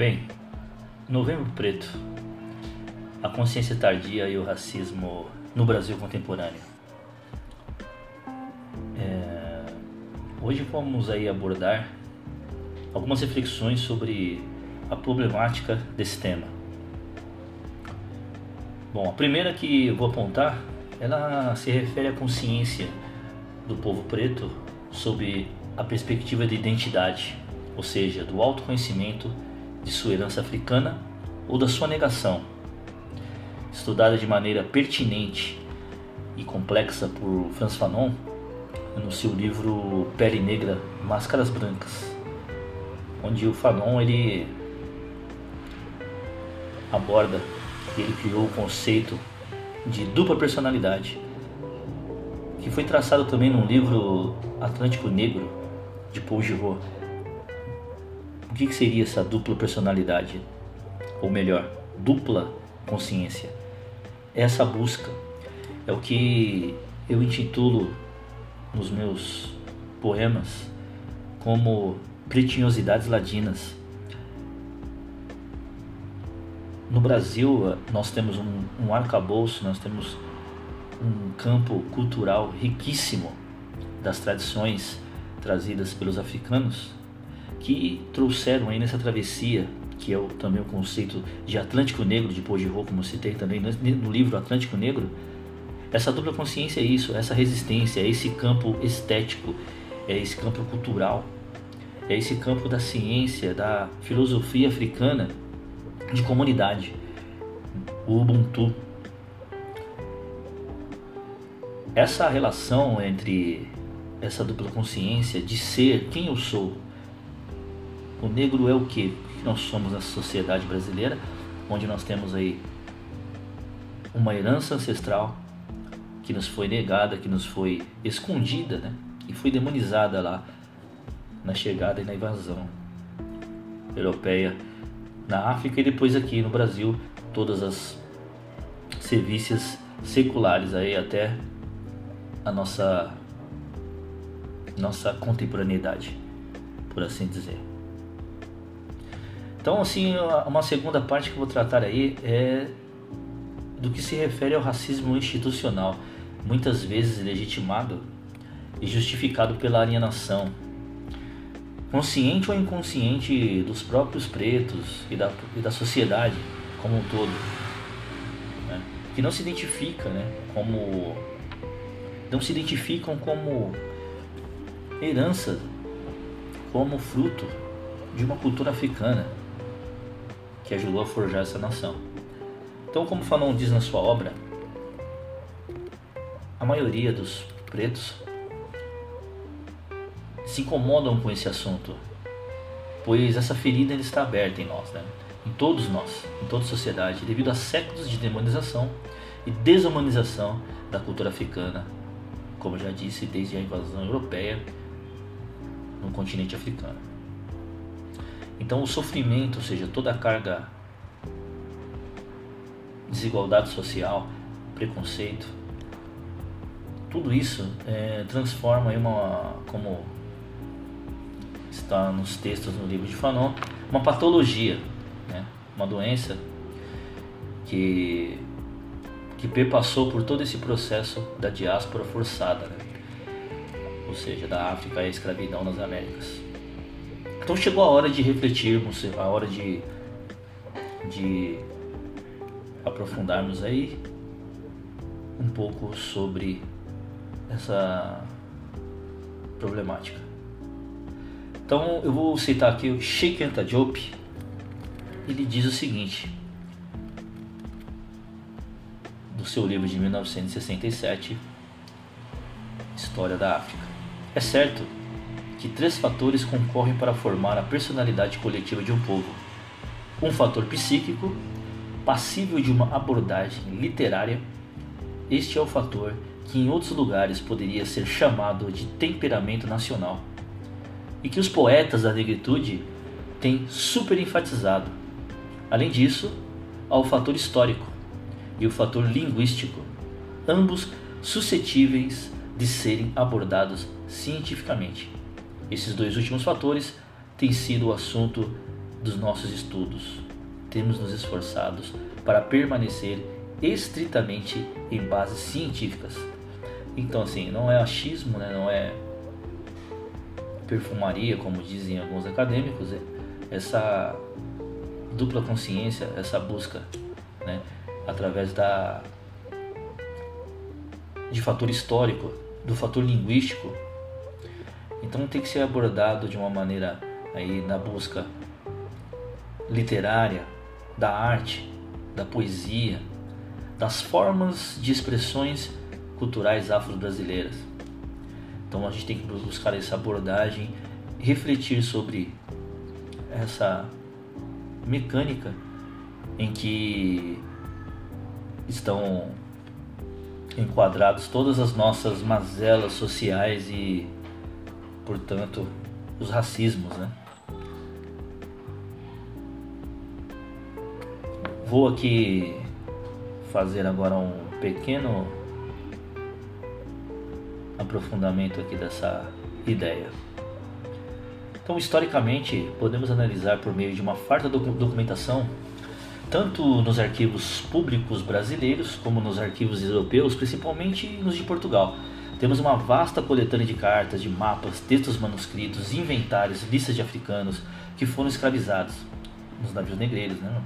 Bem, Novembro Preto, a consciência tardia e o racismo no Brasil contemporâneo. É, hoje vamos aí abordar algumas reflexões sobre a problemática desse tema. Bom, a primeira que eu vou apontar, ela se refere à consciência do povo preto sob a perspectiva de identidade, ou seja, do autoconhecimento de sua herança africana ou da sua negação, estudada de maneira pertinente e complexa por Franz Fanon no seu livro Pele Negra, Máscaras Brancas, onde o Fanon ele aborda, ele criou o conceito de dupla personalidade, que foi traçado também no livro Atlântico Negro de Paul Giraud. O que seria essa dupla personalidade? Ou melhor, dupla consciência? Essa busca é o que eu intitulo nos meus poemas como pretinhosidades ladinas. No Brasil, nós temos um, um arcabouço, nós temos um campo cultural riquíssimo das tradições trazidas pelos africanos que trouxeram aí nessa travessia, que é o, também o conceito de Atlântico Negro de Pojirô, como citei também no livro Atlântico Negro, essa dupla consciência é isso, essa resistência, é esse campo estético, é esse campo cultural, é esse campo da ciência, da filosofia africana de comunidade, o Ubuntu. Essa relação entre essa dupla consciência de ser quem eu sou. O negro é o que nós somos na sociedade brasileira, onde nós temos aí uma herança ancestral que nos foi negada, que nos foi escondida, né? E foi demonizada lá na chegada e na invasão europeia na África e depois aqui no Brasil, todas as serviços seculares aí até a nossa nossa contemporaneidade, por assim dizer. Então, assim, uma segunda parte que vou tratar aí é do que se refere ao racismo institucional muitas vezes legitimado e justificado pela alienação, consciente ou inconsciente dos próprios pretos e da, e da sociedade como um todo, né? que não se identifica, né? como não se identificam como herança, como fruto de uma cultura africana que ajudou a forjar essa nação. Então, como Fanon diz na sua obra, a maioria dos pretos se incomodam com esse assunto, pois essa ferida está aberta em nós, né? em todos nós, em toda a sociedade, devido a séculos de demonização e desumanização da cultura africana, como já disse, desde a invasão europeia no continente africano. Então, o sofrimento, ou seja, toda a carga, desigualdade social, preconceito, tudo isso é, transforma em uma, como está nos textos no livro de Fanon, uma patologia, né? uma doença que, que perpassou por todo esse processo da diáspora forçada, né? ou seja, da África à escravidão nas Américas. Então chegou a hora de refletirmos, a hora de, de aprofundarmos aí um pouco sobre essa problemática. Então eu vou citar aqui o Sheikh Anta Diop. Ele diz o seguinte, do seu livro de 1967, História da África. É certo que três fatores concorrem para formar a personalidade coletiva de um povo. Um fator psíquico, passível de uma abordagem literária. Este é o fator que em outros lugares poderia ser chamado de temperamento nacional, e que os poetas da negritude têm super enfatizado. Além disso, há o fator histórico e o fator linguístico, ambos suscetíveis de serem abordados cientificamente. Esses dois últimos fatores têm sido o assunto dos nossos estudos. Temos nos esforçados para permanecer estritamente em bases científicas. Então, assim, não é achismo, né? não é perfumaria, como dizem alguns acadêmicos, é essa dupla consciência, essa busca, né? através da de fator histórico, do fator linguístico. Então tem que ser abordado de uma maneira aí na busca literária, da arte, da poesia, das formas de expressões culturais afro-brasileiras. Então a gente tem que buscar essa abordagem, refletir sobre essa mecânica em que estão enquadrados todas as nossas mazelas sociais e, portanto, os racismos, né? Vou aqui fazer agora um pequeno aprofundamento aqui dessa ideia. Então, historicamente, podemos analisar por meio de uma farta documentação, tanto nos arquivos públicos brasileiros como nos arquivos europeus, principalmente nos de Portugal. Temos uma vasta coletânea de cartas, de mapas, textos manuscritos, inventários, listas de africanos que foram escravizados nos navios negreiros, né?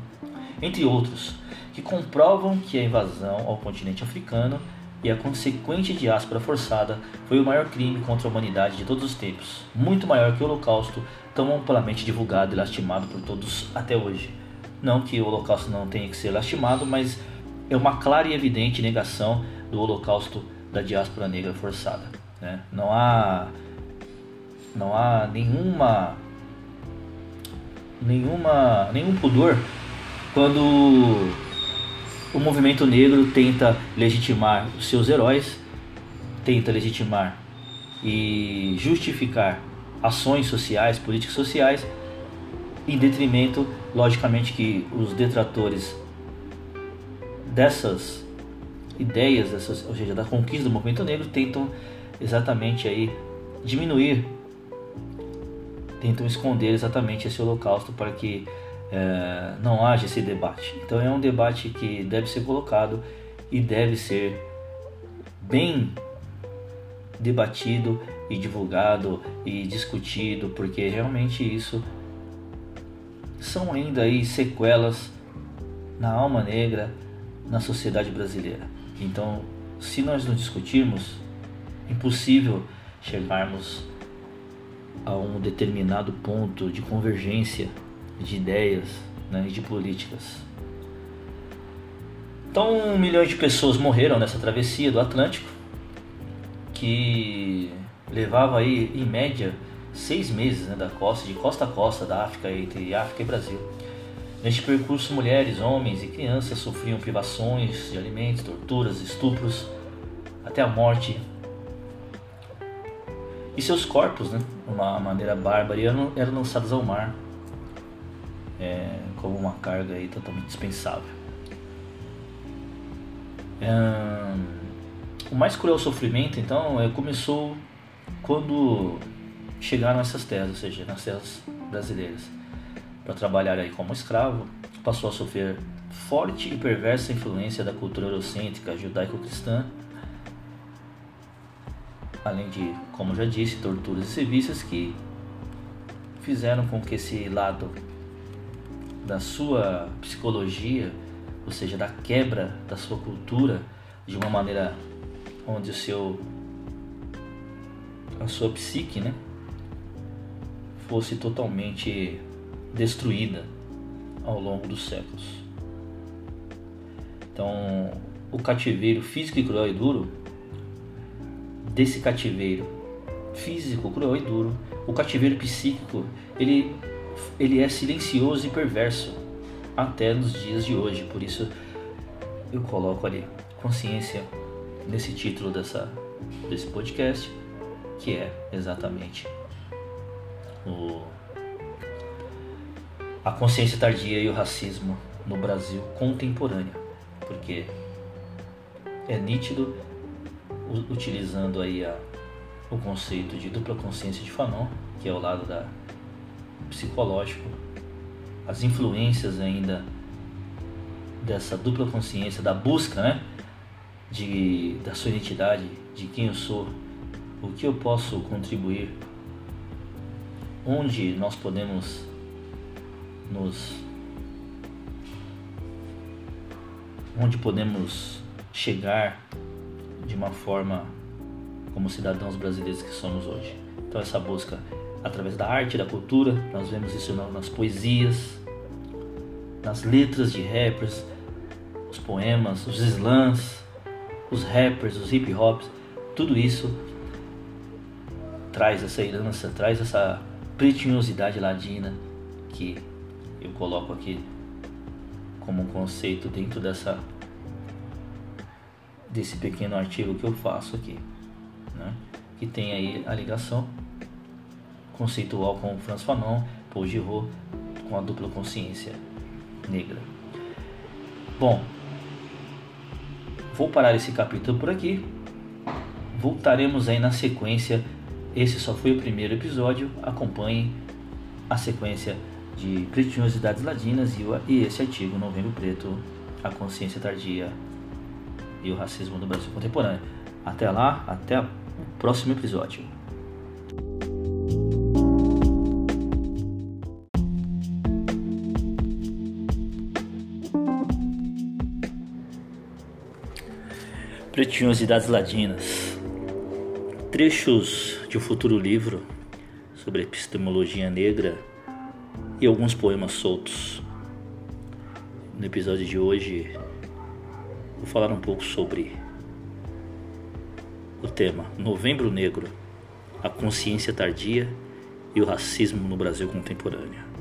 entre outros, que comprovam que a invasão ao continente africano e a consequente diáspora forçada foi o maior crime contra a humanidade de todos os tempos, muito maior que o Holocausto, tão amplamente divulgado e lastimado por todos até hoje. Não que o Holocausto não tenha que ser lastimado, mas é uma clara e evidente negação do Holocausto da diáspora negra forçada. Né? Não há não há nenhuma nenhuma nenhum pudor quando o movimento negro tenta legitimar os seus heróis, tenta legitimar e justificar ações sociais, políticas sociais, em detrimento, logicamente, que os detratores dessas ideias, ou seja, da conquista do movimento negro, tentam exatamente aí diminuir, tentam esconder exatamente esse holocausto para que é, não haja esse debate. Então é um debate que deve ser colocado e deve ser bem debatido e divulgado e discutido, porque realmente isso são ainda aí sequelas na alma negra na sociedade brasileira. Então, se nós não discutirmos, impossível chegarmos a um determinado ponto de convergência de ideias né, e de políticas. Então, milhões de pessoas morreram nessa travessia do Atlântico, que levava aí, em média, seis meses né, da costa, de costa a costa da África, entre África e Brasil. Neste percurso, mulheres, homens e crianças sofriam privações de alimentos, torturas, estupros, até a morte. E seus corpos, né, de uma maneira bárbara, eram, lançados ao mar é, como uma carga aí totalmente dispensável. É, o mais cruel sofrimento, então, é, começou quando chegaram essas terras, ou seja, nas terras brasileiras, para trabalhar aí como escravo, passou a sofrer forte e perversa influência da cultura eurocêntrica judaico-cristã, além de, como já disse, torturas e serviços que fizeram com que esse lado da sua psicologia, ou seja, da quebra da sua cultura de uma maneira onde o seu a sua psique, né, fosse totalmente destruída ao longo dos séculos. Então, o cativeiro físico e cruel e duro, desse cativeiro físico, cruel e duro, o cativeiro psíquico, ele ele é silencioso e perverso até nos dias de hoje. Por isso eu coloco ali consciência nesse título dessa, desse podcast, que é exatamente o, a consciência tardia e o racismo no Brasil contemporâneo, porque é nítido utilizando aí a, o conceito de dupla consciência de Fanon, que é o lado da psicológico as influências ainda dessa dupla consciência, da busca, né? De, da sua identidade, de quem eu sou, o que eu posso contribuir, onde nós podemos nos onde podemos chegar de uma forma como cidadãos brasileiros que somos hoje. Então essa busca através da arte, da cultura, nós vemos isso nas poesias, nas letras de rappers, os poemas, os slams, os rappers, os hip hops, tudo isso traz essa herança, traz essa pretinhosidade ladina que eu coloco aqui como conceito dentro dessa desse pequeno artigo que eu faço aqui, né? que tem aí a ligação conceitual com Franz Fanon, Paul Giraud, com a dupla consciência negra. Bom, vou parar esse capítulo por aqui. Voltaremos aí na sequência. Esse só foi o primeiro episódio. Acompanhe a sequência de Pretinhosidades Ladinas e esse artigo Novembro Preto, a consciência tardia e o racismo no Brasil contemporâneo. Até lá, até o próximo episódio. Pretinhosidades Ladinas Trechos de um futuro livro sobre epistemologia negra e alguns poemas soltos. No episódio de hoje, vou falar um pouco sobre o tema Novembro Negro, a consciência tardia e o racismo no Brasil contemporâneo.